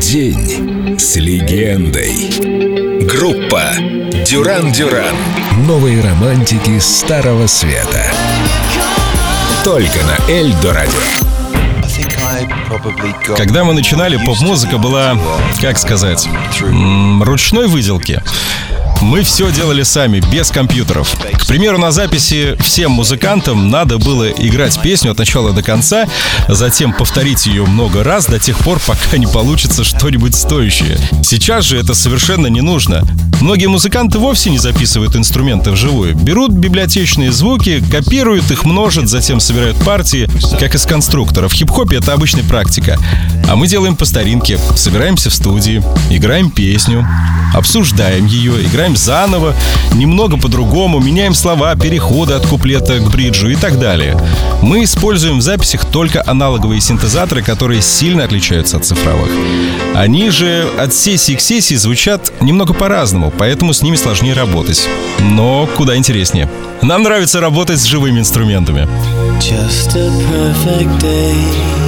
День с легендой. Группа Дюран Дюран. Новые романтики Старого Света. Только на Эльдо. Когда мы начинали, поп-музыка была, как сказать, ручной выделки. Мы все делали сами, без компьютеров. К примеру, на записи всем музыкантам надо было играть песню от начала до конца, затем повторить ее много раз до тех пор, пока не получится что-нибудь стоящее. Сейчас же это совершенно не нужно. Многие музыканты вовсе не записывают инструменты вживую. Берут библиотечные звуки, копируют их, множат, затем собирают партии, как из конструктора. В хип-хопе это обычная практика. А мы делаем по старинке. Собираемся в студии, играем песню, обсуждаем ее, играем заново, немного по-другому, меняем слова, переходы от куплета к бриджу и так далее. Мы используем в записях только аналоговые синтезаторы, которые сильно отличаются от цифровых. Они же от сессии к сессии звучат немного по-разному, поэтому с ними сложнее работать. Но куда интереснее. Нам нравится работать с живыми инструментами. Just a perfect day.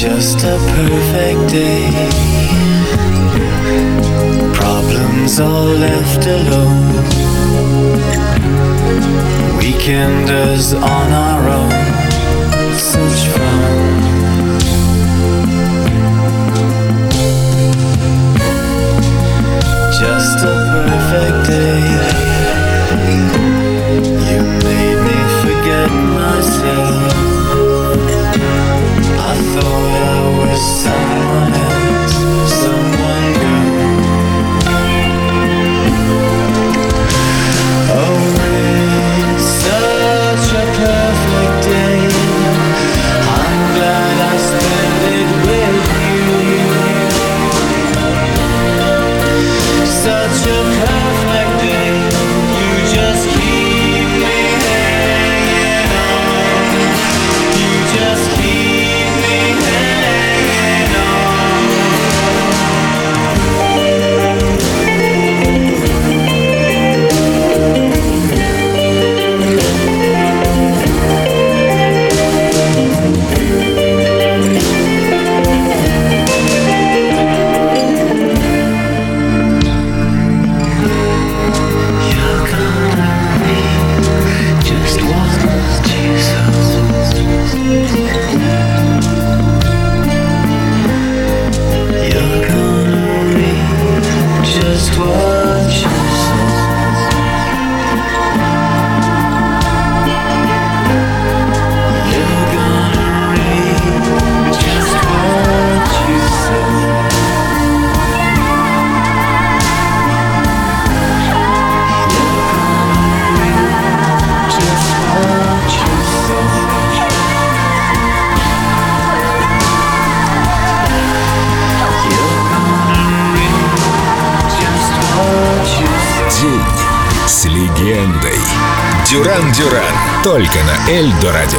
Just a perfect day. Problems all left alone. Weekenders on our own. Such fun. just was легендой. Дюран Дюран. Только на Эльдо Радио.